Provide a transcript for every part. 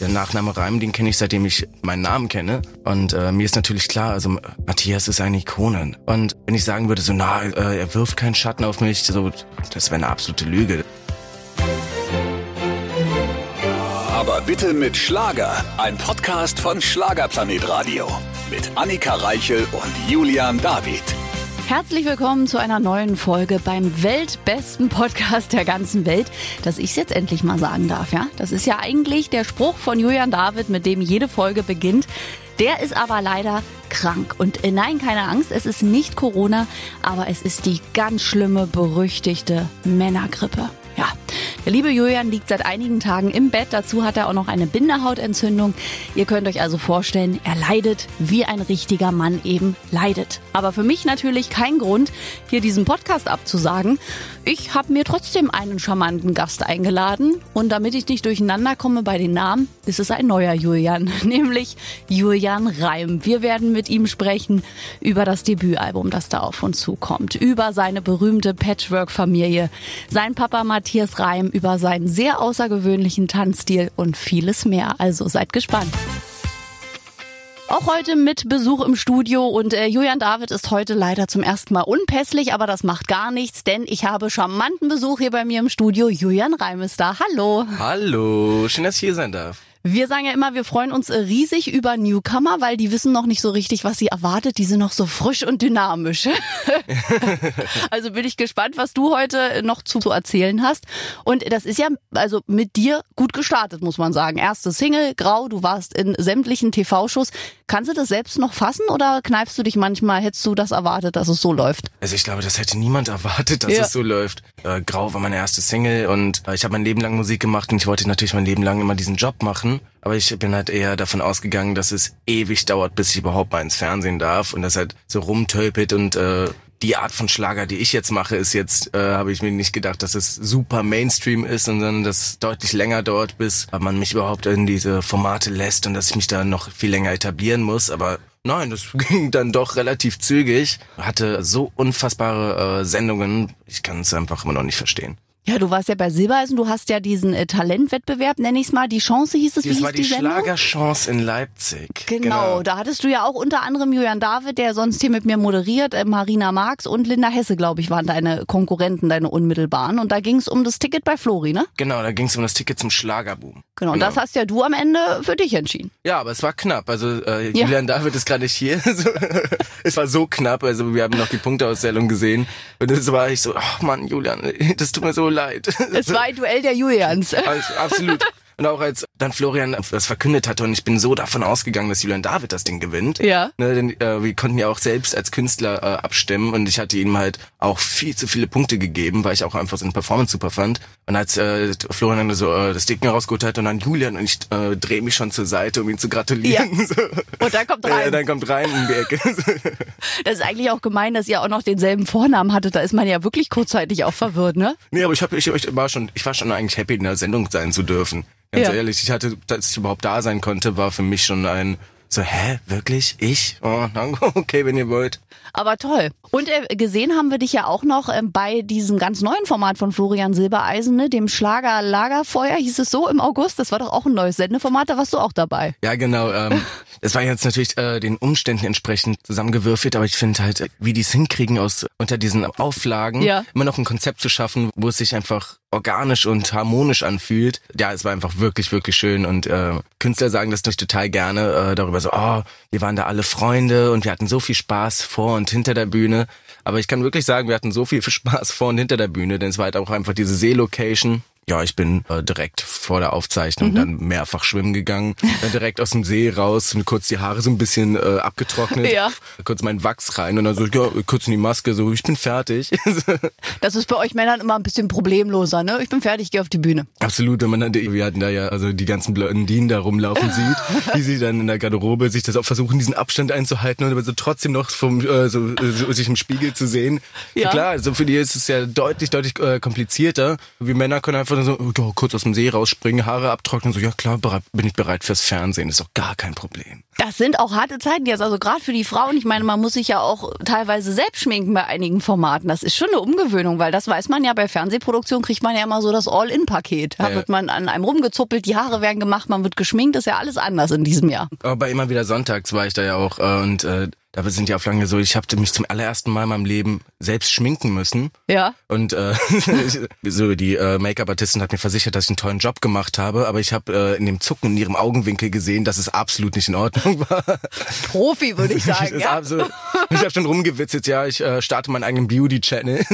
Der Nachname Reim, den kenne ich seitdem ich meinen Namen kenne. Und äh, mir ist natürlich klar, also Matthias ist eine Ikone. Und wenn ich sagen würde, so na, äh, er wirft keinen Schatten auf mich, so das wäre eine absolute Lüge. Aber bitte mit Schlager. Ein Podcast von Schlagerplanet Radio. Mit Annika Reichel und Julian David. Herzlich willkommen zu einer neuen Folge beim weltbesten Podcast der ganzen Welt, dass ich es jetzt endlich mal sagen darf, ja? Das ist ja eigentlich der Spruch von Julian David, mit dem jede Folge beginnt. Der ist aber leider krank. Und äh, nein, keine Angst, es ist nicht Corona, aber es ist die ganz schlimme, berüchtigte Männergrippe. Ja, der liebe Julian liegt seit einigen Tagen im Bett. Dazu hat er auch noch eine Bindehautentzündung. Ihr könnt euch also vorstellen, er leidet, wie ein richtiger Mann eben leidet. Aber für mich natürlich kein Grund, hier diesen Podcast abzusagen. Ich habe mir trotzdem einen charmanten Gast eingeladen. Und damit ich nicht durcheinander komme bei den Namen, ist es ein neuer Julian, nämlich Julian Reim. Wir werden mit ihm sprechen über das Debütalbum, das da auf uns zukommt, über seine berühmte Patchwork-Familie, sein Papa Matthias Reim, über seinen sehr außergewöhnlichen Tanzstil und vieles mehr. Also seid gespannt. Auch heute mit Besuch im Studio und äh, Julian David ist heute leider zum ersten Mal unpässlich, aber das macht gar nichts, denn ich habe charmanten Besuch hier bei mir im Studio. Julian Reim ist da. Hallo. Hallo, schön, dass ich hier sein darf. Wir sagen ja immer, wir freuen uns riesig über Newcomer, weil die wissen noch nicht so richtig, was sie erwartet. Die sind noch so frisch und dynamisch. also bin ich gespannt, was du heute noch zu erzählen hast. Und das ist ja also mit dir gut gestartet, muss man sagen. Erste Single, Grau, du warst in sämtlichen TV-Shows. Kannst du das selbst noch fassen oder kneifst du dich manchmal, hättest du das erwartet, dass es so läuft? Also ich glaube, das hätte niemand erwartet, dass ja. es so läuft. Äh, Grau war meine erste Single und äh, ich habe mein Leben lang Musik gemacht und ich wollte natürlich mein Leben lang immer diesen Job machen. Aber ich bin halt eher davon ausgegangen, dass es ewig dauert, bis ich überhaupt mal ins Fernsehen darf und das halt so rumtölpelt und äh, die Art von Schlager, die ich jetzt mache, ist jetzt, äh, habe ich mir nicht gedacht, dass es super Mainstream ist, sondern dass es deutlich länger dauert, bis man mich überhaupt in diese Formate lässt und dass ich mich da noch viel länger etablieren muss. Aber nein, das ging dann doch relativ zügig. Hatte so unfassbare äh, Sendungen, ich kann es einfach immer noch nicht verstehen. Ja, du warst ja bei Silbereisen, du hast ja diesen äh, Talentwettbewerb, nenne ich es mal, die Chance hieß es, wie das hieß war die, die Schlagerchance in Leipzig. Genau, genau, da hattest du ja auch unter anderem Julian David, der sonst hier mit mir moderiert, äh, Marina Marx und Linda Hesse, glaube ich, waren deine Konkurrenten, deine unmittelbaren. Und da ging es um das Ticket bei Flori, ne? Genau, da ging es um das Ticket zum Schlagerboom. Genau, und das hast ja du am Ende für dich entschieden. Ja, aber es war knapp. Also äh, ja. Julian David ist gerade nicht hier. es war so knapp, also wir haben noch die Punkteauszählung gesehen. Und es war ich so, ach Mann, Julian, das tut mir so leid. Es war ein Duell der Julians. Also, absolut. Und auch als dann Florian das verkündet hatte und ich bin so davon ausgegangen, dass Julian David das Ding gewinnt. Ja. Ne, denn äh, wir konnten ja auch selbst als Künstler äh, abstimmen und ich hatte ihm halt auch viel zu viele Punkte gegeben, weil ich auch einfach seine Performance super fand. Und als äh, Florian dann so äh, das Ding rausgeholt hat und dann Julian und ich äh, drehe mich schon zur Seite, um ihn zu gratulieren. Ja. So. Und dann kommt rein. Äh, dann kommt rein in die Ecke. das ist eigentlich auch gemein, dass ihr auch noch denselben Vornamen hattet. Da ist man ja wirklich kurzzeitig auch verwirrt, ne? Nee, aber ich, hab, ich, ich war schon, ich war schon eigentlich happy, in der Sendung sein zu dürfen. Ganz ja. ehrlich, ich hatte, dass ich überhaupt da sein konnte, war für mich schon ein so, hä, wirklich? Ich? Oh, okay, wenn ihr wollt. Aber toll. Und äh, gesehen haben wir dich ja auch noch äh, bei diesem ganz neuen Format von Florian Silbereisen, ne, dem Schlager Lagerfeuer, hieß es so im August. Das war doch auch ein neues Sendeformat, da warst du auch dabei. Ja, genau. Ähm, das war jetzt natürlich äh, den Umständen entsprechend zusammengewürfelt, aber ich finde halt, wie die es hinkriegen, aus unter diesen Auflagen ja. immer noch ein Konzept zu schaffen, wo es sich einfach organisch und harmonisch anfühlt. Ja, es war einfach wirklich, wirklich schön und äh, Künstler sagen das natürlich total gerne äh, darüber so, oh, wir waren da alle Freunde und wir hatten so viel Spaß vor und hinter der Bühne. Aber ich kann wirklich sagen, wir hatten so viel Spaß vor und hinter der Bühne, denn es war halt auch einfach diese See-Location ja, ich bin äh, direkt vor der Aufzeichnung mhm. dann mehrfach schwimmen gegangen, dann direkt aus dem See raus, und kurz die Haare so ein bisschen äh, abgetrocknet, ja. kurz meinen Wachs rein und dann so, ja, kurz in die Maske, so, ich bin fertig. das ist bei euch Männern immer ein bisschen problemloser, ne? Ich bin fertig, gehe auf die Bühne. Absolut, wenn man dann, wir hatten da ja also die ganzen Blondinen da rumlaufen sieht, wie sie dann in der Garderobe sich das auch versuchen, diesen Abstand einzuhalten und aber so trotzdem noch vom, äh, so, so sich im Spiegel zu sehen. Ja. Klar, so für die ist es ja deutlich, deutlich äh, komplizierter. Wir Männer können einfach dann so oh, kurz aus dem See rausspringen, Haare abtrocknen, so ja klar, bin ich bereit fürs Fernsehen, ist doch gar kein Problem. Das sind auch harte Zeiten jetzt, also gerade für die Frauen. Ich meine, man muss sich ja auch teilweise selbst schminken bei einigen Formaten. Das ist schon eine Umgewöhnung, weil das weiß man ja bei Fernsehproduktion kriegt man ja immer so das All-In-Paket. Da ja, wird man an einem rumgezuppelt, die Haare werden gemacht, man wird geschminkt, ist ja alles anders in diesem Jahr. Aber immer wieder sonntags war ich da ja auch äh, und äh, da sind die Auflagen so, ich habe mich zum allerersten Mal in meinem Leben selbst schminken müssen. Ja. Und äh, so die äh, Make-up-Artistin hat mir versichert, dass ich einen tollen Job gemacht habe, aber ich habe äh, in dem Zucken in ihrem Augenwinkel gesehen, dass es absolut nicht in Ordnung war. Profi, würde ich sagen. ja. Absolut, ich habe schon rumgewitzelt, ja, ich äh, starte meinen eigenen Beauty-Channel.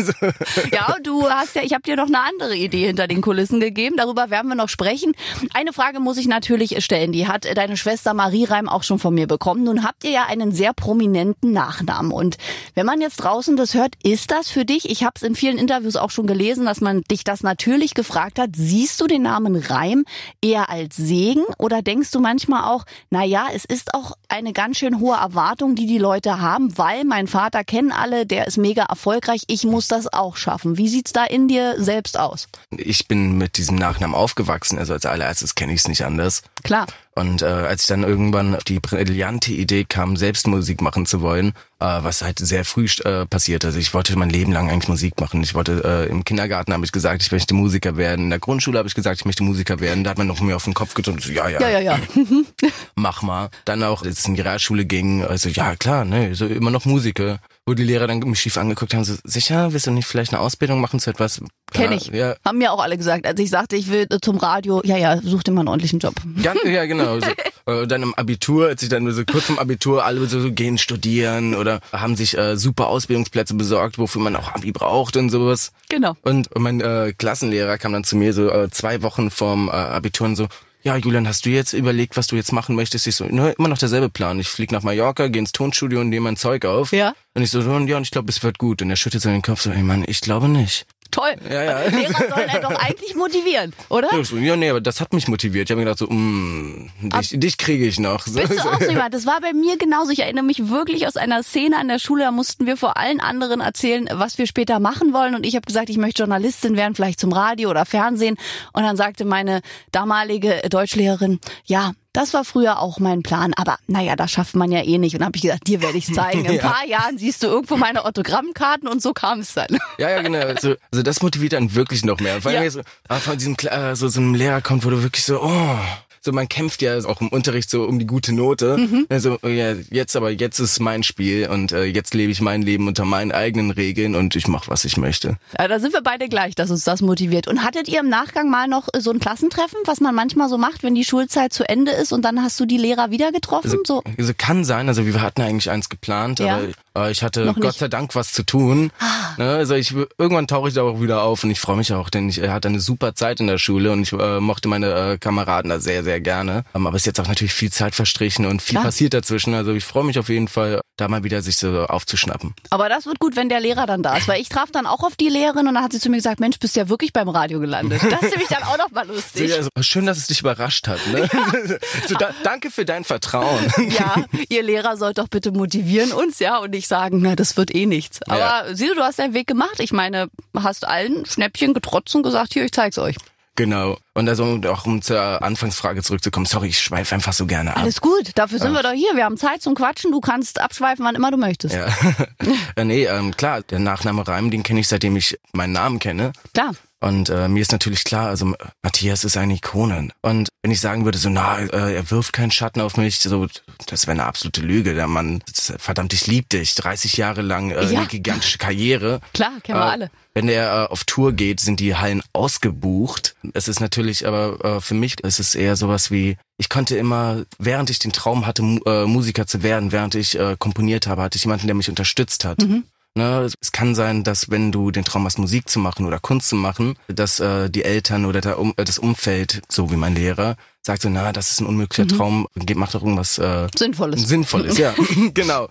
ja, du hast ja, ich habe dir noch eine andere Idee hinter den Kulissen gegeben, darüber werden wir noch sprechen. Eine Frage muss ich natürlich stellen, die hat deine Schwester Marie Reim auch schon von mir bekommen. Nun habt ihr ja einen sehr prominenten prominenten Nachnamen. Und wenn man jetzt draußen das hört, ist das für dich, ich habe es in vielen Interviews auch schon gelesen, dass man dich das natürlich gefragt hat, siehst du den Namen Reim eher als Segen oder denkst du manchmal auch, na ja, es ist auch eine ganz schön hohe Erwartung, die die Leute haben, weil mein Vater kennen alle, der ist mega erfolgreich, ich muss das auch schaffen. Wie sieht's da in dir selbst aus? Ich bin mit diesem Nachnamen aufgewachsen, also als allererstes kenne ich es nicht anders. Klar. Und äh, als ich dann irgendwann auf die brillante Idee kam, selbst Musik machen zu wollen, äh, was halt sehr früh äh, passiert. Also ich wollte mein Leben lang eigentlich Musik machen. Ich wollte äh, im Kindergarten habe ich gesagt, ich möchte Musiker werden. In der Grundschule habe ich gesagt, ich möchte Musiker werden. Da hat man noch mir auf den Kopf gedrückt, so ja, ja, ja, ja, ja. mach mal. Dann auch, als es in die Realschule ging, also ja klar, ne, so immer noch Musiker wo die Lehrer dann mich schief angeguckt haben, so, sicher, willst du nicht vielleicht eine Ausbildung machen zu etwas? Kenn ich. Ja. Haben mir auch alle gesagt. Als ich sagte, ich will zum Radio, ja, ja, such dir mal einen ordentlichen Job. Ja, ja genau. So, äh, dann im Abitur, als ich dann so kurz vom Abitur, alle so, so gehen studieren oder haben sich äh, super Ausbildungsplätze besorgt, wofür man auch Abi braucht und sowas. Genau. Und mein äh, Klassenlehrer kam dann zu mir so äh, zwei Wochen vorm äh, Abitur und so, ja, Julian, hast du jetzt überlegt, was du jetzt machen möchtest? Ich so, ne, immer noch derselbe Plan. Ich flieg nach Mallorca, geh ins Tonstudio und nehme mein Zeug auf. Ja. Und ich so, ja, und ich glaube, es wird gut. Und er schüttelt so den Kopf so, ey Mann, ich glaube nicht. Toll. Ja, ja. Lehrer sollen einen doch eigentlich motivieren, oder? Ja, nee, aber das hat mich motiviert. Ich habe mir gedacht so, mm, dich, dich kriege ich noch. Bist du auch so jemand? Das war bei mir genauso. Ich erinnere mich wirklich aus einer Szene an der Schule, da mussten wir vor allen anderen erzählen, was wir später machen wollen. Und ich habe gesagt, ich möchte Journalistin werden, vielleicht zum Radio oder Fernsehen. Und dann sagte meine damalige Deutschlehrerin, ja, das war früher auch mein Plan, aber naja, das schafft man ja eh nicht. Und dann habe ich gesagt, dir werde ich zeigen. In ein ja. paar Jahren siehst du irgendwo meine Autogrammkarten und so kam es dann. Ja, ja, genau. Also, also das motiviert dann wirklich noch mehr. Weil ja. so, ah, von diesem äh, so, so einem Lehrer kommt, wo du wirklich so, oh, so man kämpft ja auch im Unterricht so um die gute Note. Mhm. Also ja, jetzt aber jetzt ist mein Spiel und äh, jetzt lebe ich mein Leben unter meinen eigenen Regeln und ich mache was ich möchte. Ja, da sind wir beide gleich, dass uns das motiviert. Und hattet ihr im Nachgang mal noch so ein Klassentreffen, was man manchmal so macht, wenn die Schulzeit zu Ende ist und dann hast du die Lehrer wieder getroffen? Also, so also kann sein. Also wir hatten eigentlich eins geplant, ja. aber äh, ich hatte Gott sei Dank was zu tun. Ah. Ne, also ich irgendwann tauche ich da auch wieder auf und ich freue mich auch, denn ich äh, hatte eine super Zeit in der Schule und ich äh, mochte meine äh, Kameraden da sehr sehr gerne. Ähm, aber es ist jetzt auch natürlich viel Zeit verstrichen und viel Klar. passiert dazwischen. Also ich freue mich auf jeden Fall, da mal wieder sich so aufzuschnappen. Aber das wird gut, wenn der Lehrer dann da ist, weil ich traf dann auch auf die Lehrerin und dann hat sie zu mir gesagt, Mensch, bist ja wirklich beim Radio gelandet. Das ist nämlich dann auch noch mal lustig. So, also schön, dass es dich überrascht hat. Ne? Ja. so, da, danke für dein Vertrauen. Ja, ihr Lehrer sollt doch bitte motivieren uns, ja, und nicht sagen, na, das wird eh nichts. Aber ja. sieh du, du hast deinen Weg gemacht. Ich meine, hast allen Schnäppchen getrotzt und gesagt, hier, ich zeig's euch. Genau. Und also auch um zur Anfangsfrage zurückzukommen, sorry, ich schweife einfach so gerne ab. Alles gut, dafür sind Ach. wir doch hier. Wir haben Zeit zum Quatschen, du kannst abschweifen, wann immer du möchtest. Ja, ja nee, ähm, klar, der Nachname Reim, den kenne ich seitdem ich meinen Namen kenne. Klar. Und äh, mir ist natürlich klar, also Matthias ist eine Ikone. Und wenn ich sagen würde, so, na, äh, er wirft keinen Schatten auf mich, so, das wäre eine absolute Lüge. Der Mann, verdammt, ich lieb dich. 30 Jahre lang äh, ja. eine gigantische Karriere. Klar, kennen wir äh, alle. Wenn er äh, auf Tour geht, sind die Hallen ausgebucht. Es ist natürlich, aber äh, für mich ist es eher sowas wie, ich konnte immer, während ich den Traum hatte, Mu äh, Musiker zu werden, während ich äh, komponiert habe, hatte ich jemanden, der mich unterstützt hat. Mhm. Ne, es kann sein, dass wenn du den Traum hast, Musik zu machen oder Kunst zu machen, dass äh, die Eltern oder der, um, äh, das Umfeld, so wie mein Lehrer, sagt so, na, das ist ein unmöglicher mhm. Traum, mach doch irgendwas äh, Sinnvolles. Sinnvolles, ja, genau.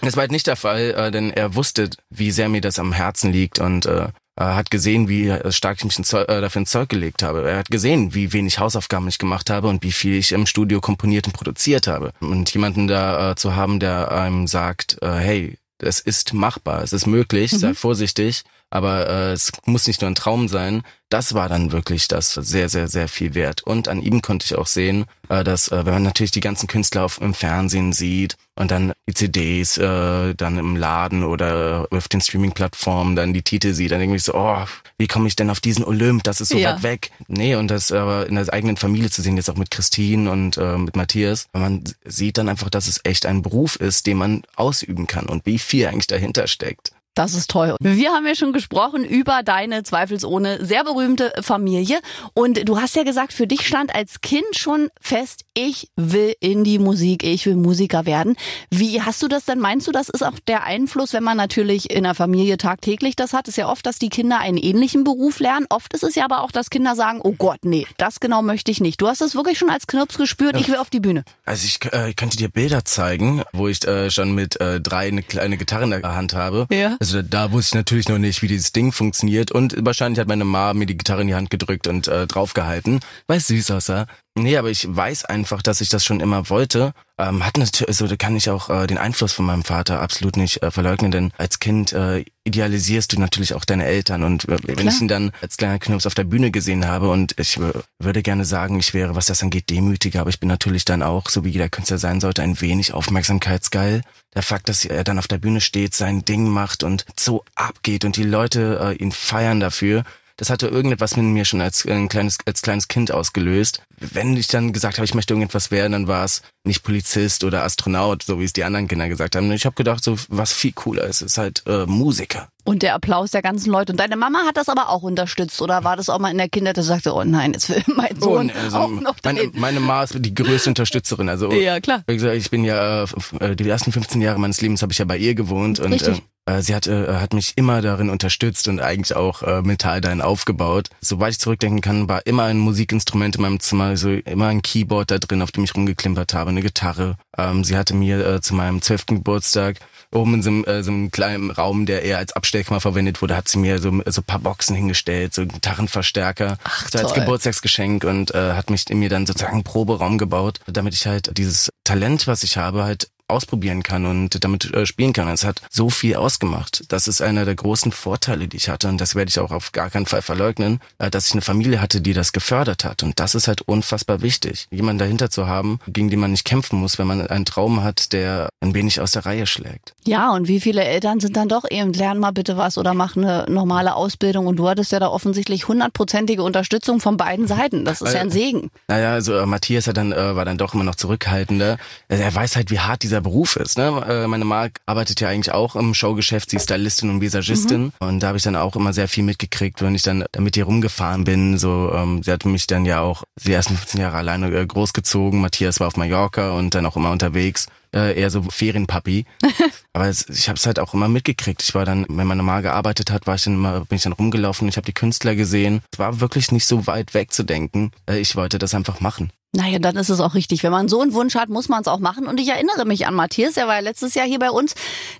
Das war halt nicht der Fall, äh, denn er wusste, wie sehr mir das am Herzen liegt und äh, hat gesehen, wie stark ich mich äh, dafür ins Zeug gelegt habe. Er hat gesehen, wie wenig Hausaufgaben ich gemacht habe und wie viel ich im Studio komponiert und produziert habe. Und jemanden da äh, zu haben, der einem sagt, äh, hey, es ist machbar, es ist möglich, mhm. sei vorsichtig, aber äh, es muss nicht nur ein Traum sein. Das war dann wirklich das sehr, sehr, sehr viel wert. Und an ihm konnte ich auch sehen, äh, dass äh, wenn man natürlich die ganzen Künstler auf, im Fernsehen sieht und dann die CDs äh, dann im Laden oder auf den Streaming-Plattformen dann die Titel sieht, dann irgendwie so, oh, wie komme ich denn auf diesen Olymp? Das ist so ja. weit weg. Nee, und das aber in der eigenen Familie zu sehen, jetzt auch mit Christine und äh, mit Matthias, man sieht dann einfach, dass es echt ein Beruf ist, den man ausüben kann und wie viel eigentlich dahinter steckt. Das ist toll. Wir haben ja schon gesprochen über deine zweifelsohne sehr berühmte Familie. Und du hast ja gesagt, für dich stand als Kind schon fest, ich will in die Musik, ich will Musiker werden. Wie hast du das denn? Meinst du, das ist auch der Einfluss, wenn man natürlich in der Familie tagtäglich das hat? Ist ja oft, dass die Kinder einen ähnlichen Beruf lernen. Oft ist es ja aber auch, dass Kinder sagen, oh Gott, nee, das genau möchte ich nicht. Du hast es wirklich schon als Knirps gespürt, ich will auf die Bühne. Also ich äh, könnte dir Bilder zeigen, wo ich äh, schon mit äh, drei eine kleine Gitarre in der Hand habe. Ja. Also da wusste ich natürlich noch nicht, wie dieses Ding funktioniert und wahrscheinlich hat meine Mama mir die Gitarre in die Hand gedrückt und äh, draufgehalten, weil es süß aussah. Nee, aber ich weiß einfach, dass ich das schon immer wollte. Ähm, hat natürlich, also da kann ich auch äh, den Einfluss von meinem Vater absolut nicht äh, verleugnen, denn als Kind äh, idealisierst du natürlich auch deine Eltern und äh, wenn ich ihn dann als kleiner Knirps auf der Bühne gesehen habe und ich würde gerne sagen, ich wäre, was das angeht, demütiger, aber ich bin natürlich dann auch, so wie jeder Künstler sein sollte, ein wenig aufmerksamkeitsgeil. Der Fakt, dass er dann auf der Bühne steht, sein Ding macht und so abgeht und die Leute äh, ihn feiern dafür, das hatte irgendetwas mit mir schon als ein kleines, als kleines Kind ausgelöst. Wenn ich dann gesagt habe, ich möchte irgendetwas werden, dann war es nicht Polizist oder Astronaut, so wie es die anderen Kinder gesagt haben. Ich habe gedacht, so was viel cooler ist, ist halt äh, Musiker. Und der Applaus der ganzen Leute. Und deine Mama hat das aber auch unterstützt, oder war das auch mal in der Kindheit, dass sie sagte, oh nein, jetzt will mein oh, Sohn oh, also, auch noch meine, meine Mama ist die größte Unterstützerin. Also ja, klar. Wie gesagt, ich bin ja äh, die ersten 15 Jahre meines Lebens habe ich ja bei ihr gewohnt Richtig. und äh, äh, sie hat, äh, hat mich immer darin unterstützt und eigentlich auch äh, mental dahin aufgebaut. Soweit ich zurückdenken kann, war immer ein Musikinstrument in meinem Zimmer, also immer ein Keyboard da drin, auf dem ich rumgeklimpert habe, eine Gitarre. Ähm, sie hatte mir äh, zu meinem zwölften Geburtstag oben in so einem, äh, so einem kleinen Raum, der eher als Abstellkammer verwendet wurde, hat sie mir so, so paar Boxen hingestellt, so Gitarrenverstärker, Ach, so als Geburtstagsgeschenk und äh, hat mich in mir dann sozusagen einen Proberaum gebaut, damit ich halt dieses Talent, was ich habe, halt ausprobieren kann und damit äh, spielen kann. Es hat so viel ausgemacht. Das ist einer der großen Vorteile, die ich hatte und das werde ich auch auf gar keinen Fall verleugnen, äh, dass ich eine Familie hatte, die das gefördert hat und das ist halt unfassbar wichtig. Jemanden dahinter zu haben, gegen den man nicht kämpfen muss, wenn man einen Traum hat, der ein wenig aus der Reihe schlägt. Ja, und wie viele Eltern sind dann doch eben, lern mal bitte was oder mach eine normale Ausbildung und du hattest ja da offensichtlich hundertprozentige Unterstützung von beiden Seiten. Das ist ja ein Segen. Naja, also äh, Matthias hat dann, äh, war dann doch immer noch zurückhaltender. Er weiß halt, wie hart dieser dieser Beruf ist. Ne? Äh, meine Mark arbeitet ja eigentlich auch im Showgeschäft, sie ist Stylistin und Visagistin mhm. und da habe ich dann auch immer sehr viel mitgekriegt, wenn ich dann mit ihr rumgefahren bin. So, ähm, sie hat mich dann ja auch die ersten 15 Jahre alleine äh, großgezogen. Matthias war auf Mallorca und dann auch immer unterwegs. Äh, eher so Ferienpapi. Aber es, ich habe es halt auch immer mitgekriegt. Ich war dann, wenn meine Mama gearbeitet hat, war ich dann immer, bin ich dann rumgelaufen. Ich habe die Künstler gesehen. Es war wirklich nicht so weit wegzudenken. Äh, ich wollte das einfach machen. Naja, dann ist es auch richtig. Wenn man so einen Wunsch hat, muss man es auch machen. Und ich erinnere mich an Matthias, der war ja letztes Jahr hier bei uns,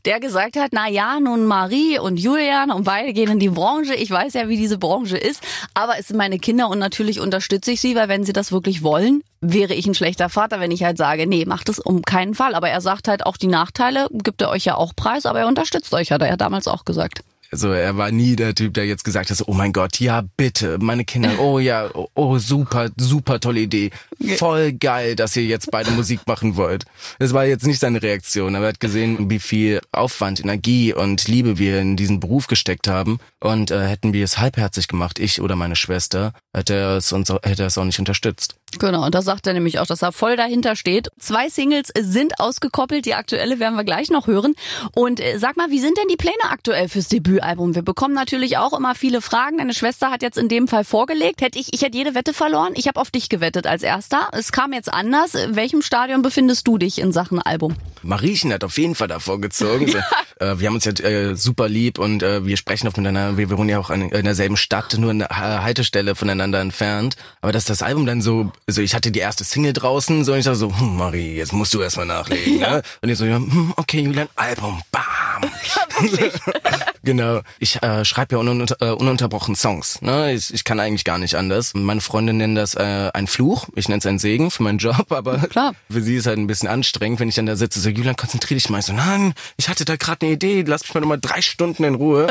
der gesagt hat, na ja, nun Marie und Julian und beide gehen in die Branche. Ich weiß ja, wie diese Branche ist, aber es sind meine Kinder und natürlich unterstütze ich sie, weil wenn sie das wirklich wollen, wäre ich ein schlechter Vater, wenn ich halt sage, nee, macht es um keinen Fall. Aber er sagt halt auch die Nachteile, gibt er euch ja auch preis, aber er unterstützt euch, hat er ja damals auch gesagt. Also er war nie der Typ, der jetzt gesagt hat, oh mein Gott, ja bitte, meine Kinder, oh ja, oh, oh super, super tolle Idee, voll geil, dass ihr jetzt beide Musik machen wollt. Das war jetzt nicht seine Reaktion, aber er hat gesehen, wie viel Aufwand, Energie und Liebe wir in diesen Beruf gesteckt haben und äh, hätten wir es halbherzig gemacht, ich oder meine Schwester, hätte er es uns, hätte er es auch nicht unterstützt. Genau, und da sagt er nämlich auch, dass er voll dahinter steht. Zwei Singles sind ausgekoppelt, die aktuelle werden wir gleich noch hören. Und äh, sag mal, wie sind denn die Pläne aktuell fürs Debütalbum? Wir bekommen natürlich auch immer viele Fragen. Deine Schwester hat jetzt in dem Fall vorgelegt. Hätte ich, ich hätte jede Wette verloren. Ich habe auf dich gewettet als erster. Es kam jetzt anders. In welchem Stadion befindest du dich in Sachen Album? Mariechen hat auf jeden Fall davor gezogen. ja. äh, wir haben uns ja äh, super lieb und äh, wir sprechen auch miteinander. Wir, wir wohnen ja auch in, in derselben Stadt, nur eine Haltestelle voneinander entfernt. Aber dass das Album dann so also ich hatte die erste Single draußen, so und ich dachte so, hm, Marie, jetzt musst du erstmal nachlegen. Ja. Ne? Und ich so, ja, hm, okay, Julian, Album, bam. genau. Ich äh, schreibe ja ununter, äh, ununterbrochen Songs. Ne? Ich, ich kann eigentlich gar nicht anders. Meine Freunde nennen das äh, ein Fluch. Ich nenne es einen Segen für meinen Job, aber Klar. für sie ist halt ein bisschen anstrengend, wenn ich dann da sitze, so, Julian, konzentrier dich mal. Ich so, nein, ich hatte da gerade eine Idee, lass mich mal nochmal drei Stunden in Ruhe.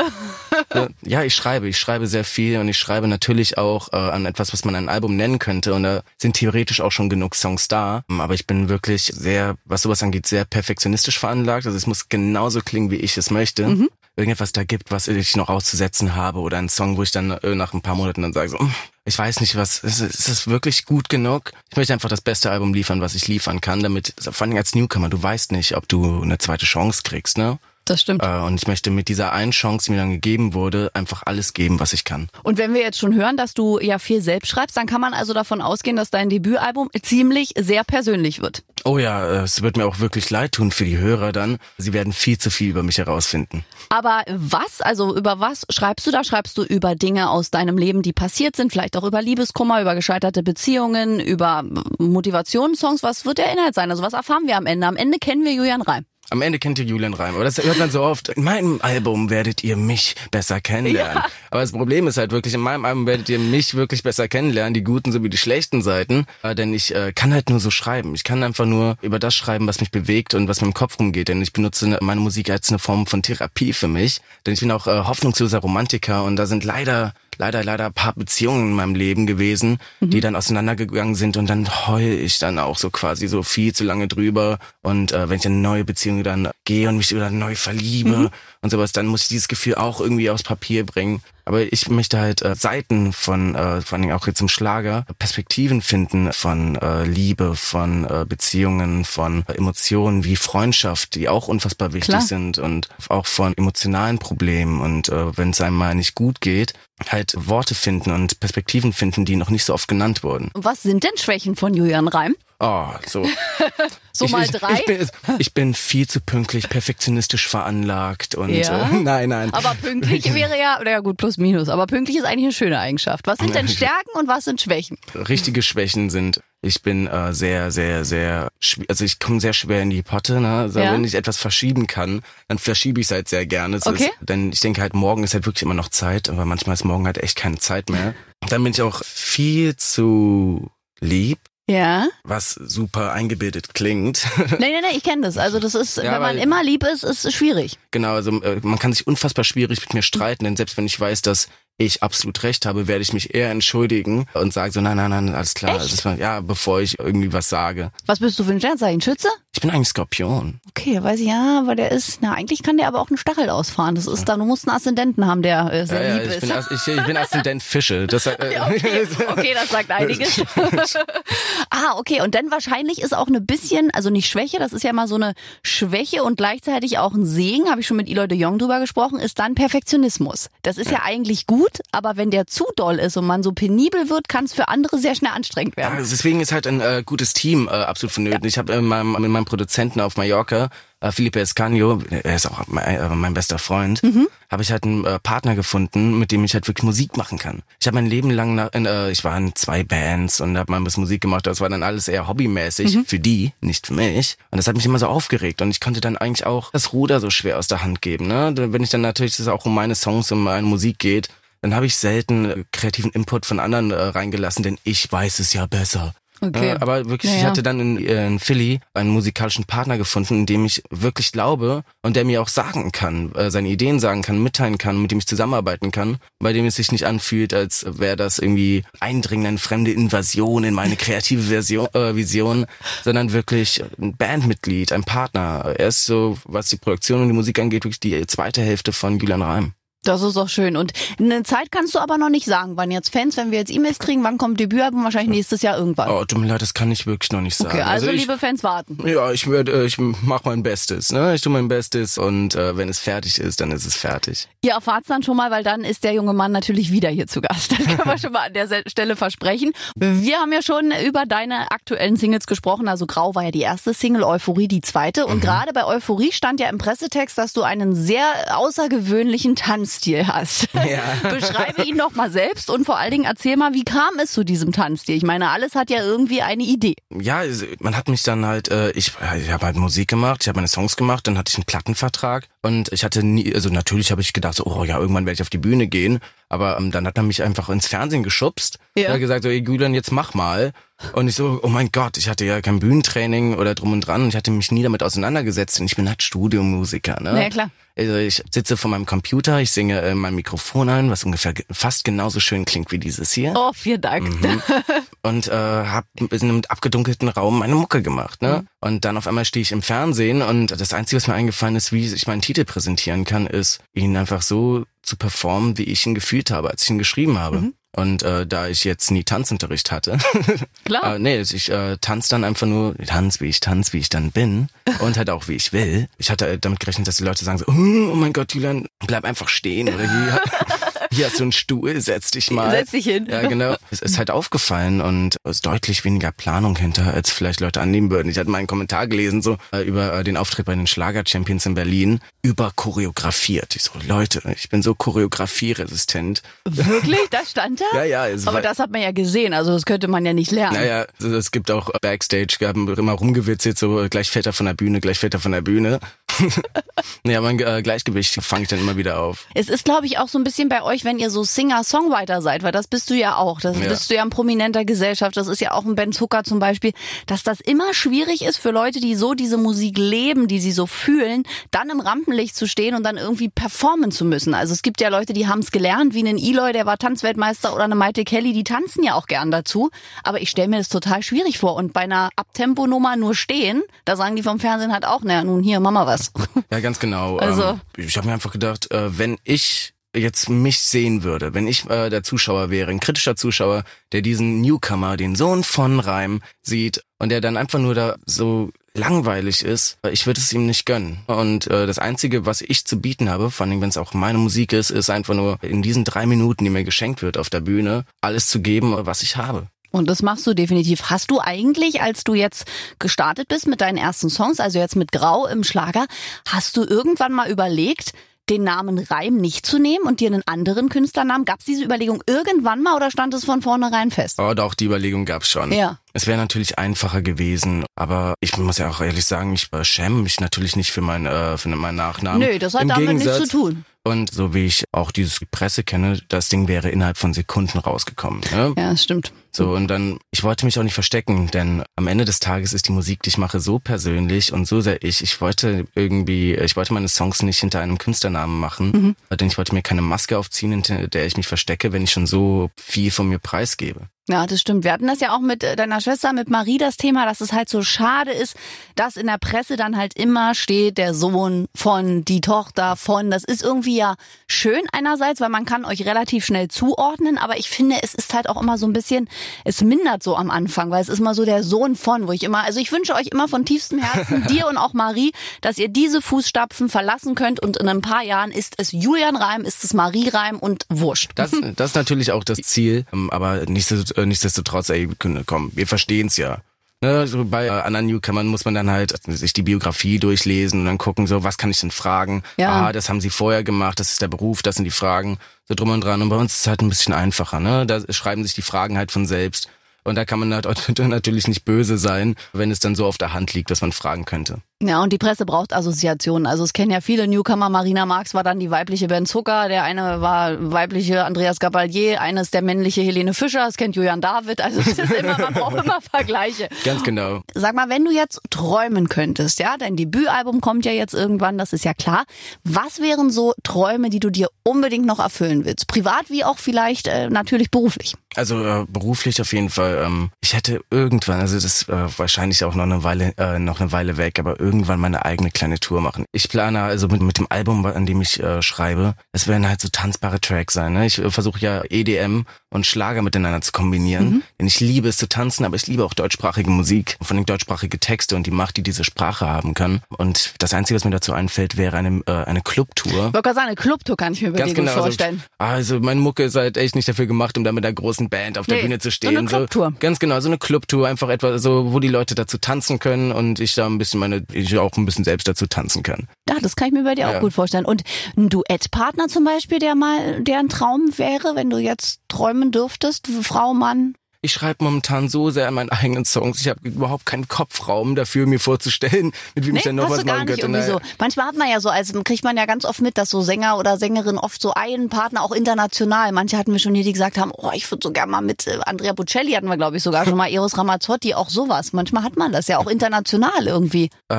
ja, ich schreibe. Ich schreibe sehr viel und ich schreibe natürlich auch äh, an etwas, was man ein Album nennen könnte. Und da sind theoretisch auch schon genug Songs da. Aber ich bin wirklich sehr, was sowas angeht, sehr perfektionistisch veranlagt. Also es muss genauso klingen, wie ich es möchte. Mhm. Irgendetwas da gibt, was ich noch auszusetzen habe oder ein Song, wo ich dann äh, nach ein paar Monaten dann sage, so, hm, ich weiß nicht was, ist, es wirklich gut genug? Ich möchte einfach das beste Album liefern, was ich liefern kann, damit, vor allem als Newcomer, du weißt nicht, ob du eine zweite Chance kriegst, ne? Das stimmt. Äh, und ich möchte mit dieser einen Chance, die mir dann gegeben wurde, einfach alles geben, was ich kann. Und wenn wir jetzt schon hören, dass du ja viel selbst schreibst, dann kann man also davon ausgehen, dass dein Debütalbum ziemlich sehr persönlich wird. Oh ja, es wird mir auch wirklich leid tun für die Hörer dann. Sie werden viel zu viel über mich herausfinden. Aber was, also über was schreibst du da? Schreibst du über Dinge aus deinem Leben, die passiert sind? Vielleicht auch über Liebeskummer, über gescheiterte Beziehungen, über Motivationssongs? Was wird der Inhalt sein? Also was erfahren wir am Ende? Am Ende kennen wir Julian Reim. Am Ende kennt ihr Julian Reim, aber das hört man so oft. In meinem Album werdet ihr mich besser kennenlernen. Ja. Aber das Problem ist halt wirklich, in meinem Album werdet ihr mich wirklich besser kennenlernen, die guten sowie die schlechten Seiten. Äh, denn ich äh, kann halt nur so schreiben. Ich kann einfach nur über das schreiben, was mich bewegt und was mir im Kopf rumgeht. Denn ich benutze meine Musik als eine Form von Therapie für mich. Denn ich bin auch äh, hoffnungsloser Romantiker und da sind leider leider, leider ein paar Beziehungen in meinem Leben gewesen, mhm. die dann auseinandergegangen sind und dann heul ich dann auch so quasi so viel zu lange drüber. Und äh, wenn ich in eine neue Beziehung dann gehe und mich wieder neu verliebe mhm. Und sowas, dann muss ich dieses Gefühl auch irgendwie aufs Papier bringen. Aber ich möchte halt äh, Seiten von, äh, vor allen Dingen auch jetzt im Schlager, Perspektiven finden von äh, Liebe, von äh, Beziehungen, von äh, Emotionen wie Freundschaft, die auch unfassbar wichtig Klar. sind und auch von emotionalen Problemen. Und äh, wenn es einem mal nicht gut geht, halt Worte finden und Perspektiven finden, die noch nicht so oft genannt wurden. Was sind denn Schwächen von Julian Reim? Oh, so. so ich, mal drei? Ich, ich, bin, ich, bin, viel zu pünktlich, perfektionistisch veranlagt und ja. äh, nein, nein. Aber pünktlich wäre ja, oder ja gut, plus minus, aber pünktlich ist eigentlich eine schöne Eigenschaft. Was sind denn Stärken und was sind Schwächen? Richtige Schwächen sind, ich bin äh, sehr, sehr, sehr, also ich komme sehr schwer in die Potte, ne? Also ja. wenn ich etwas verschieben kann, dann verschiebe ich es halt sehr gerne. Okay. Ist, denn ich denke halt, morgen ist halt wirklich immer noch Zeit, aber manchmal ist morgen halt echt keine Zeit mehr. Dann bin ich auch viel zu lieb ja. Was super eingebildet klingt. Nein, nein, nein, ich kenne das. Also das ist, ja, wenn man immer lieb ist, ist es schwierig. Genau, also äh, man kann sich unfassbar schwierig mit mir streiten, denn selbst wenn ich weiß, dass ich absolut recht habe, werde ich mich eher entschuldigen und sagen so, nein, nein, nein, alles klar. Echt? Ja, bevor ich irgendwie was sage. Was bist du für ein Sternzeichen? Schütze? Ich bin eigentlich Skorpion. Okay, weiß ich, ja, aber der ist, na, eigentlich kann der aber auch einen Stachel ausfahren. Das ist da, du musst einen Aszendenten haben, der äh, sehr ja, lieb ja, ich ist. Bin, ich, ich bin Aszendent Fische. Das, äh, okay, okay, das sagt einiges. ah, okay, und dann wahrscheinlich ist auch eine bisschen, also nicht Schwäche, das ist ja mal so eine Schwäche und gleichzeitig auch ein Segen, habe ich schon mit Eloy de Jong drüber gesprochen, ist dann Perfektionismus. Das ist ja, ja eigentlich gut, aber wenn der zu doll ist und man so penibel wird, kann es für andere sehr schnell anstrengend werden. Ja, deswegen ist halt ein äh, gutes Team äh, absolut vonnöten. Ja. Ich habe äh, mit meinem Produzenten auf Mallorca äh, Felipe Escanio, er ist auch mein, äh, mein bester Freund, mhm. habe ich halt einen äh, Partner gefunden, mit dem ich halt wirklich Musik machen kann. Ich habe mein Leben lang, nach, äh, ich war in zwei Bands und habe mal ein bisschen Musik gemacht, das war dann alles eher hobbymäßig, mhm. für die, nicht für mich. Und das hat mich immer so aufgeregt und ich konnte dann eigentlich auch das Ruder so schwer aus der Hand geben. Ne? Wenn ich dann natürlich, es auch um meine Songs, um meine Musik geht, dann habe ich selten äh, kreativen Input von anderen äh, reingelassen, denn ich weiß es ja besser. Okay. Äh, aber wirklich, ja, ich hatte dann in, äh, in Philly einen musikalischen Partner gefunden, in dem ich wirklich glaube und der mir auch sagen kann, seine Ideen sagen kann, mitteilen kann, mit dem ich zusammenarbeiten kann, bei dem es sich nicht anfühlt, als wäre das irgendwie eindringend eine fremde Invasion in meine kreative Version, äh, Vision, sondern wirklich ein Bandmitglied, ein Partner. Er ist so, was die Produktion und die Musik angeht, wirklich die zweite Hälfte von Julian Reim. Das ist auch schön. Und eine Zeit kannst du aber noch nicht sagen, wann jetzt Fans, wenn wir jetzt E-Mails kriegen, wann kommt Debütalbum? Wahrscheinlich nächstes Jahr irgendwann. Oh, tut mir leid, das kann ich wirklich noch nicht sagen. Okay, also, also ich, liebe Fans warten. Ja, ich werde, äh, ich mache mein Bestes. Ne? Ich tue mein Bestes und äh, wenn es fertig ist, dann ist es fertig. Ihr erfahrt's dann schon mal, weil dann ist der junge Mann natürlich wieder hier zu Gast. Das können wir schon mal an der Stelle versprechen. Wir haben ja schon über deine aktuellen Singles gesprochen. Also Grau war ja die erste Single, Euphorie die zweite. Und mhm. gerade bei Euphorie stand ja im Pressetext, dass du einen sehr außergewöhnlichen Tanzstil hast. Ja. Beschreibe ihn doch mal selbst und vor allen Dingen erzähl mal, wie kam es zu diesem Tanzstil? Ich meine, alles hat ja irgendwie eine Idee. Ja, man hat mich dann halt, äh, ich, ich habe halt Musik gemacht, ich habe meine Songs gemacht, dann hatte ich einen Plattenvertrag Und ich hatte nie, also natürlich habe ich gedacht, so, oh ja, irgendwann werde ich auf die Bühne gehen. Aber ähm, dann hat er mich einfach ins Fernsehen geschubst. Ja. Er hat gesagt, so, ey Julian, jetzt mach mal. Und ich so, oh mein Gott, ich hatte ja kein Bühnentraining oder drum und dran. Und ich hatte mich nie damit auseinandergesetzt. Und ich bin halt Studiomusiker, ne? Ja, klar. Also ich sitze vor meinem Computer, ich singe äh, mein Mikrofon ein, was ungefähr fast genauso schön klingt wie dieses hier. Oh, vielen Dank. Mhm. Und äh, habe in einem abgedunkelten Raum meine Mucke gemacht. Ne? Mhm. Und dann auf einmal stehe ich im Fernsehen und das Einzige, was mir eingefallen ist, wie ich meinen Titel präsentieren kann, ist, ihn einfach so zu performen, wie ich ihn gefühlt habe, als ich ihn geschrieben habe. Mhm. Und äh, da ich jetzt nie Tanzunterricht hatte, Klar. äh, nee, ich äh, tanze dann einfach nur, tanz wie ich tanz, wie ich dann bin und halt auch wie ich will. Ich hatte damit gerechnet, dass die Leute sagen so, oh mein Gott, Julian, bleib einfach stehen oder hier, hier hast du einen Stuhl, setz dich mal. Setz dich hin. Ja, genau. Es ist halt aufgefallen und es ist deutlich weniger Planung hinter, als vielleicht Leute annehmen würden. Ich hatte mal einen Kommentar gelesen, so äh, über äh, den Auftritt bei den Schlager-Champions in Berlin, überchoreografiert. Ich so, Leute, ich bin so choreografieresistent. Wirklich? Das stand da? Ja, ja. Aber das hat man ja gesehen, also das könnte man ja nicht lernen. Naja, es gibt auch Backstage, haben immer rumgewitzelt, so gleich fällt er von der Bühne, gleich fällt er von der Bühne. naja, mein äh, Gleichgewicht fange ich dann immer wieder auf. Es ist, glaube ich, auch so ein bisschen bei euch, wenn ihr so Singer-Songwriter seid, weil das bist du ja auch. Das ja. bist du ja ein prominenter Gesellschaft. Das ist ja auch ein Ben Zucker zum Beispiel, dass das immer schwierig ist für Leute, die so diese Musik leben, die sie so fühlen, dann im Rampenlicht zu stehen und dann irgendwie performen zu müssen. Also es gibt ja Leute, die haben es gelernt, wie einen Eloy, der war Tanzweltmeister oder eine Maite Kelly, die tanzen ja auch gern dazu. Aber ich stelle mir das total schwierig vor. Und bei einer Abtempo-Nummer nur stehen, da sagen die vom Fernsehen halt auch, naja, nun hier, Mama was. Ja, ganz genau. Also ähm, ich habe mir einfach gedacht, äh, wenn ich jetzt mich sehen würde, wenn ich äh, der Zuschauer wäre, ein kritischer Zuschauer, der diesen Newcomer, den Sohn von Reim, sieht und der dann einfach nur da so langweilig ist, ich würde es ihm nicht gönnen. Und äh, das Einzige, was ich zu bieten habe, vor allem wenn es auch meine Musik ist, ist einfach nur in diesen drei Minuten, die mir geschenkt wird auf der Bühne, alles zu geben, was ich habe. Und das machst du definitiv. Hast du eigentlich, als du jetzt gestartet bist mit deinen ersten Songs, also jetzt mit Grau im Schlager, hast du irgendwann mal überlegt, den Namen Reim nicht zu nehmen und dir einen anderen Künstlernamen? Gab es diese Überlegung irgendwann mal oder stand es von vornherein fest? Oh, doch, die Überlegung gab es schon. Ja. Es wäre natürlich einfacher gewesen, aber ich muss ja auch ehrlich sagen, ich schäme mich natürlich nicht für, mein, äh, für meinen Nachnamen. Nö, das hat Im damit Gegensatz, nichts zu tun. Und so wie ich auch dieses Presse kenne, das Ding wäre innerhalb von Sekunden rausgekommen. Ne? Ja, das stimmt. So, und dann, ich wollte mich auch nicht verstecken, denn am Ende des Tages ist die Musik, die ich mache, so persönlich und so sehr ich. Ich wollte irgendwie, ich wollte meine Songs nicht hinter einem Künstlernamen machen, mhm. denn ich wollte mir keine Maske aufziehen, hinter der ich mich verstecke, wenn ich schon so viel von mir preisgebe. Ja, das stimmt. Wir hatten das ja auch mit äh, deiner Schwester, mit Marie, das Thema, dass es halt so schade ist, dass in der Presse dann halt immer steht, der Sohn von, die Tochter von. Das ist irgendwie ja schön einerseits, weil man kann euch relativ schnell zuordnen, aber ich finde, es ist halt auch immer so ein bisschen, es mindert so am Anfang, weil es ist immer so der Sohn von, wo ich immer, also ich wünsche euch immer von tiefstem Herzen, dir und auch Marie, dass ihr diese Fußstapfen verlassen könnt und in ein paar Jahren ist es Julian Reim, ist es Marie Reim und wurscht. Das, das ist natürlich auch das Ziel, ähm, aber nicht so äh, nichtsdestotrotz, ey, komm, wir verstehen's ja. Ne, so bei äh, anderen Newcomern muss man dann halt sich die Biografie durchlesen und dann gucken, so, was kann ich denn fragen? Ja. Ah, das haben sie vorher gemacht, das ist der Beruf, das sind die Fragen, so drum und dran. Und bei uns ist es halt ein bisschen einfacher, ne? Da schreiben sich die Fragen halt von selbst. Und da kann man halt natürlich nicht böse sein, wenn es dann so auf der Hand liegt, dass man fragen könnte. Ja, und die Presse braucht Assoziationen. Also es kennen ja viele Newcomer. Marina Marx war dann die weibliche Ben Zucker, der eine war weibliche Andreas Gabalier, eines der männliche Helene Fischer, das kennt Julian David. Also es ist immer, man braucht immer Vergleiche. Ganz genau. Sag mal, wenn du jetzt träumen könntest, ja, dein Debütalbum kommt ja jetzt irgendwann, das ist ja klar. Was wären so Träume, die du dir unbedingt noch erfüllen willst? Privat wie auch vielleicht äh, natürlich beruflich. Also äh, beruflich auf jeden Fall. Ähm, ich hätte irgendwann, also das ist äh, wahrscheinlich auch noch eine Weile, äh, noch eine Weile weg, aber irgendwann meine eigene kleine Tour machen. Ich plane also mit, mit dem Album, an dem ich äh, schreibe, es werden halt so tanzbare Tracks sein. Ne? Ich äh, versuche ja EDM und Schlager miteinander zu kombinieren. Mhm. Denn ich liebe es zu tanzen, aber ich liebe auch deutschsprachige Musik, vor allem deutschsprachige Texte und die Macht, die diese Sprache haben kann. Und das Einzige, was mir dazu einfällt, wäre eine, äh, eine Clubtour. Ich wollte sagen, eine Clubtour kann ich mir Ganz genau, also vorstellen. Also, also meine Mucke ist halt echt nicht dafür gemacht, um da mit einer großen Band auf der nee, Bühne zu stehen. So eine Clubtour. So, ganz genau, so eine Clubtour, einfach etwas so, wo die Leute dazu tanzen können und ich da ein bisschen meine, ich auch ein bisschen selbst dazu tanzen kann. Ja, das kann ich mir bei dir ja. auch gut vorstellen. Und ein Duettpartner zum Beispiel, der mal, der ein Traum wäre, wenn du jetzt träumen dürftest, Frau, Mann? Ich schreibe momentan so sehr an meinen eigenen Songs. Ich habe überhaupt keinen Kopfraum dafür, mir vorzustellen, mit wem nee, ich dann noch was machen könnte. So. Manchmal hat man ja so, also kriegt man ja ganz oft mit, dass so Sänger oder Sängerinnen oft so einen Partner auch international. Manche hatten wir schon hier, die gesagt haben, oh, ich würde so gerne mal mit äh, Andrea Bocelli hatten wir, glaube ich, sogar schon mal Eros Ramazzotti, auch sowas. Manchmal hat man das ja auch international irgendwie. Äh,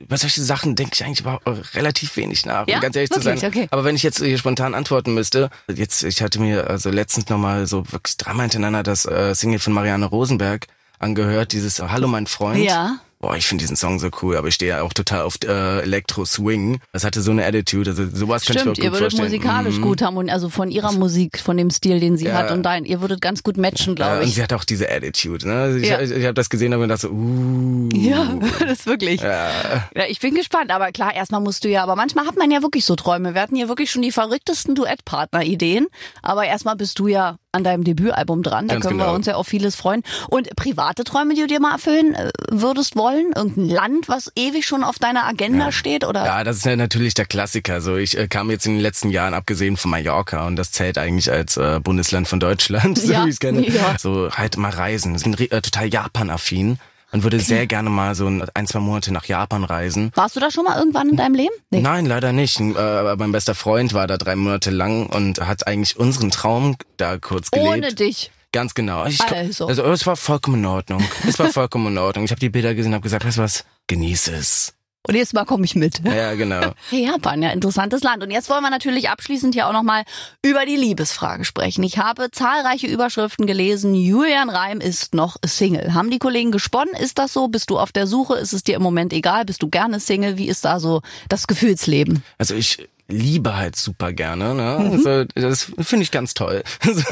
über solche Sachen denke ich eigentlich aber relativ wenig nach, ja? um ganz ehrlich Wirklich? zu sein. Okay. Aber wenn ich jetzt hier spontan antworten müsste, jetzt, ich hatte mir also letztens nochmal so wirklich dreimal hintereinander das äh, Single von Marianne Rosenberg angehört, dieses Hallo mein Freund. Ja. Boah, ich finde diesen Song so cool, aber ich stehe ja auch total auf äh, Elektro-Swing. Das hatte so eine Attitude, also sowas Stimmt, könnte ich mir gut ihr würdet musikalisch mhm. gut haben, also von ihrer Musik, von dem Stil, den sie ja. hat und dein, ihr würdet ganz gut matchen, glaube ja, ich. Und sie hat auch diese Attitude, ne? Also ich, ja. ich, ich habe das gesehen und dachte so, uh. Ja, das ist wirklich. Ja. ja. Ich bin gespannt, aber klar, erstmal musst du ja, aber manchmal hat man ja wirklich so Träume. Wir hatten hier wirklich schon die verrücktesten Duettpartner-Ideen, aber erstmal bist du ja an deinem Debütalbum dran. Da Ganz können genau. wir uns ja auf vieles freuen. Und private Träume, die du dir mal erfüllen äh, würdest wollen? Irgendein Land, was ewig schon auf deiner Agenda ja. steht? Oder? Ja, das ist ja natürlich der Klassiker. So, ich äh, kam jetzt in den letzten Jahren, abgesehen von Mallorca, und das zählt eigentlich als äh, Bundesland von Deutschland, so ja. wie ich es kenne. Ja. So halt mal reisen. Ich bin äh, total Japan-affin und würde sehr gerne mal so ein, zwei Monate nach Japan reisen. Warst du da schon mal irgendwann in deinem Leben? Nee. Nein, leider nicht. Äh, mein bester Freund war da drei Monate lang und hat eigentlich unseren Traum da kurz gelebt. Ohne dich. Ganz genau. Ich, also. also es war vollkommen in Ordnung. Es war vollkommen in Ordnung. Ich habe die Bilder gesehen und habe gesagt, weißt du was, genieße es. Und jetzt mal komme ich mit. Ja, genau. Japan, ja, interessantes Land. Und jetzt wollen wir natürlich abschließend ja auch nochmal über die Liebesfrage sprechen. Ich habe zahlreiche Überschriften gelesen. Julian Reim ist noch Single. Haben die Kollegen gesponnen? Ist das so? Bist du auf der Suche? Ist es dir im Moment egal? Bist du gerne Single? Wie ist da so das Gefühlsleben? Also ich liebe halt super gerne. Ne? Mhm. Also, das finde ich ganz toll.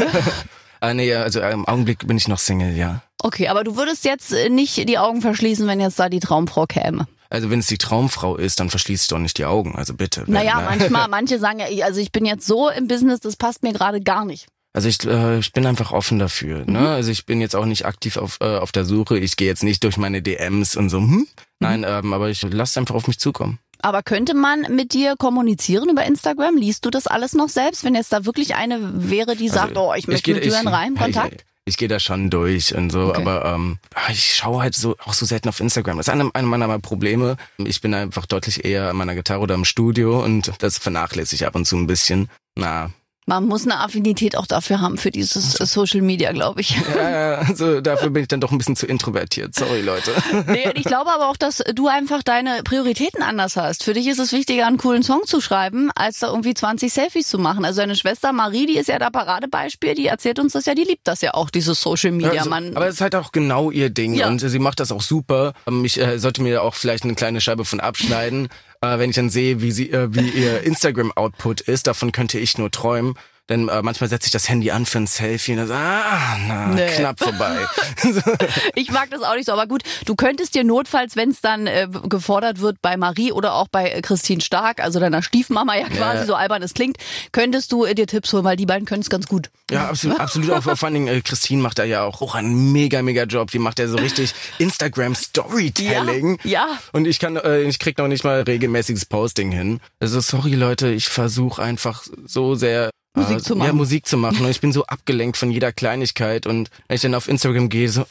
Ah, nee, also im Augenblick bin ich noch Single, ja. Okay, aber du würdest jetzt nicht die Augen verschließen, wenn jetzt da die Traumfrau käme. Also wenn es die Traumfrau ist, dann verschließe ich doch nicht die Augen. Also bitte. Naja, ne? manchmal, manche sagen ja, also ich bin jetzt so im Business, das passt mir gerade gar nicht. Also ich, äh, ich bin einfach offen dafür. Ne? Mhm. Also ich bin jetzt auch nicht aktiv auf, äh, auf der Suche. Ich gehe jetzt nicht durch meine DMs und so. Hm? Mhm. Nein, ähm, aber ich lasse einfach auf mich zukommen. Aber könnte man mit dir kommunizieren über Instagram? Liest du das alles noch selbst, wenn jetzt da wirklich eine wäre, die also sagt, oh, ich möchte ich mit Jürgen rein, Kontakt? Ich, gehe da schon durch und so, okay. aber ähm, ah, ich schaue halt so auch so selten auf Instagram. Das ist eine, eine meiner Probleme. Ich bin einfach deutlich eher an meiner Gitarre oder im Studio und das vernachlässige ich ab und zu ein bisschen. Na, man muss eine Affinität auch dafür haben, für dieses Social Media, glaube ich. Ja, also dafür bin ich dann doch ein bisschen zu introvertiert. Sorry, Leute. Nee, ich glaube aber auch, dass du einfach deine Prioritäten anders hast. Für dich ist es wichtiger, einen coolen Song zu schreiben, als da irgendwie 20 Selfies zu machen. Also deine Schwester Marie, die ist ja da Paradebeispiel, die erzählt uns das ja, die liebt das ja auch, dieses Social Media. Also, Man aber es ist halt auch genau ihr Ding ja. und sie macht das auch super. Ich äh, sollte mir auch vielleicht eine kleine Scheibe von abschneiden äh, wenn ich dann sehe, wie sie, äh, wie ihr Instagram-Output ist, davon könnte ich nur träumen. Denn äh, manchmal setze ich das Handy an für ein Selfie und dann so, ah, na, nee. knapp vorbei. ich mag das auch nicht so, aber gut, du könntest dir notfalls, wenn es dann äh, gefordert wird bei Marie oder auch bei äh, Christine Stark, also deiner Stiefmama ja quasi, ja. so albern es klingt, könntest du äh, dir Tipps holen, weil die beiden können es ganz gut. Ja, absolut, absolut. Auch, vor allen Dingen, äh, Christine macht da ja auch, auch einen mega, mega Job. Die macht ja so richtig Instagram Storytelling. Ja. ja. Und ich kann, äh, ich krieg noch nicht mal regelmäßiges Posting hin. Also sorry Leute, ich versuche einfach so sehr Musik zu machen. Ja, Musik zu machen. Und ich bin so abgelenkt von jeder Kleinigkeit. Und wenn ich dann auf Instagram gehe, so.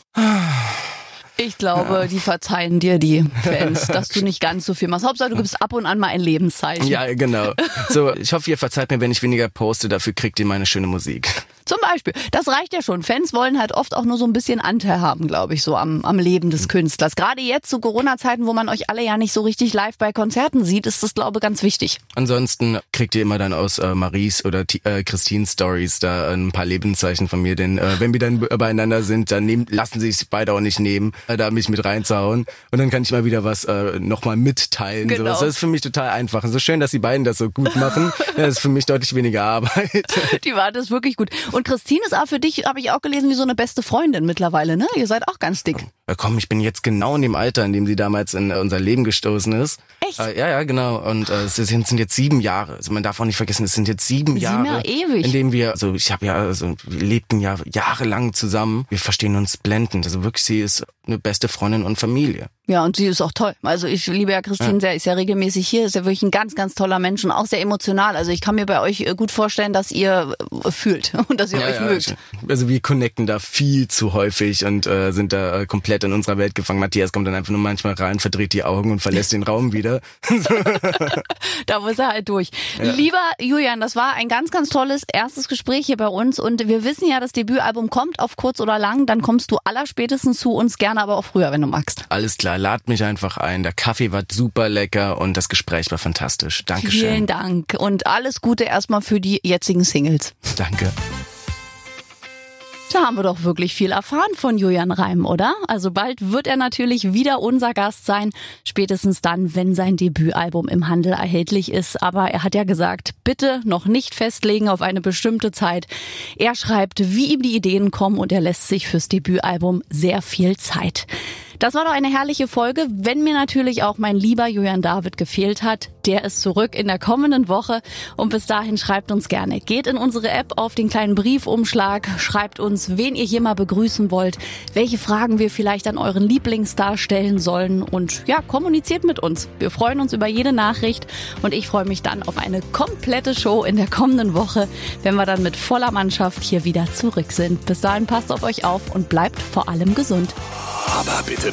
Ich glaube, ja. die verzeihen dir die Fans, dass du nicht ganz so viel machst. Hauptsache, du gibst ab und an mal ein Lebenszeichen. Ja, genau. So, ich hoffe, ihr verzeiht mir, wenn ich weniger poste. Dafür kriegt ihr meine schöne Musik. Zum Beispiel. Das reicht ja schon. Fans wollen halt oft auch nur so ein bisschen Anteil haben, glaube ich, so am, am Leben des Künstlers. Gerade jetzt zu Corona-Zeiten, wo man euch alle ja nicht so richtig live bei Konzerten sieht, ist das, glaube ich, ganz wichtig. Ansonsten kriegt ihr immer dann aus äh, Maries oder äh, Christines Stories da ein paar Lebenszeichen von mir, denn äh, wenn wir dann beieinander sind, dann nehmen, lassen sie sich beide auch nicht nehmen, äh, da mich mit reinzuhauen. Und dann kann ich mal wieder was äh, nochmal mitteilen. Genau. So. Das ist für mich total einfach. so schön, dass die beiden das so gut machen. das ist für mich deutlich weniger Arbeit. Die war das wirklich gut. Und Christine ist auch für dich, habe ich auch gelesen, wie so eine beste Freundin mittlerweile, ne? Ihr seid auch ganz dick. Ja, komm, ich bin jetzt genau in dem Alter, in dem sie damals in unser Leben gestoßen ist. Echt? Äh, ja, ja, genau. Und äh, es sind, sind jetzt sieben Jahre. Also man darf auch nicht vergessen, es sind jetzt sieben, sieben Jahre, Jahre ewig. in dem wir, also ich habe ja, also wir lebten ja jahrelang zusammen. Wir verstehen uns blendend. Also wirklich, sie ist eine beste Freundin und Familie. Ja, und sie ist auch toll. Also ich liebe ja Christine ja. sehr, ist ja regelmäßig hier, ist ja wirklich ein ganz, ganz toller Mensch und auch sehr emotional. Also ich kann mir bei euch äh, gut vorstellen, dass ihr äh, fühlt und dass ihr ja, euch ja, mögt. Also wir connecten da viel zu häufig und äh, sind da äh, komplett in unserer Welt gefangen. Matthias kommt dann einfach nur manchmal rein, verdreht die Augen und verlässt den Raum wieder. da muss er halt durch. Lieber Julian, das war ein ganz, ganz tolles erstes Gespräch hier bei uns und wir wissen ja, das Debütalbum kommt auf kurz oder lang, dann kommst du allerspätestens zu uns, gerne aber auch früher, wenn du magst. Alles klar lad mich einfach ein. Der Kaffee war super lecker und das Gespräch war fantastisch. Dankeschön. Vielen Dank und alles Gute erstmal für die jetzigen Singles. Danke. Da haben wir doch wirklich viel erfahren von Julian Reim, oder? Also bald wird er natürlich wieder unser Gast sein, spätestens dann, wenn sein Debütalbum im Handel erhältlich ist. Aber er hat ja gesagt, bitte noch nicht festlegen auf eine bestimmte Zeit. Er schreibt, wie ihm die Ideen kommen und er lässt sich fürs Debütalbum sehr viel Zeit. Das war doch eine herrliche Folge, wenn mir natürlich auch mein lieber Julian David gefehlt hat. Der ist zurück in der kommenden Woche und bis dahin schreibt uns gerne. Geht in unsere App auf den kleinen Briefumschlag, schreibt uns, wen ihr hier mal begrüßen wollt, welche Fragen wir vielleicht an euren Lieblingsstar stellen sollen und ja, kommuniziert mit uns. Wir freuen uns über jede Nachricht und ich freue mich dann auf eine komplette Show in der kommenden Woche, wenn wir dann mit voller Mannschaft hier wieder zurück sind. Bis dahin passt auf euch auf und bleibt vor allem gesund. Aber bitte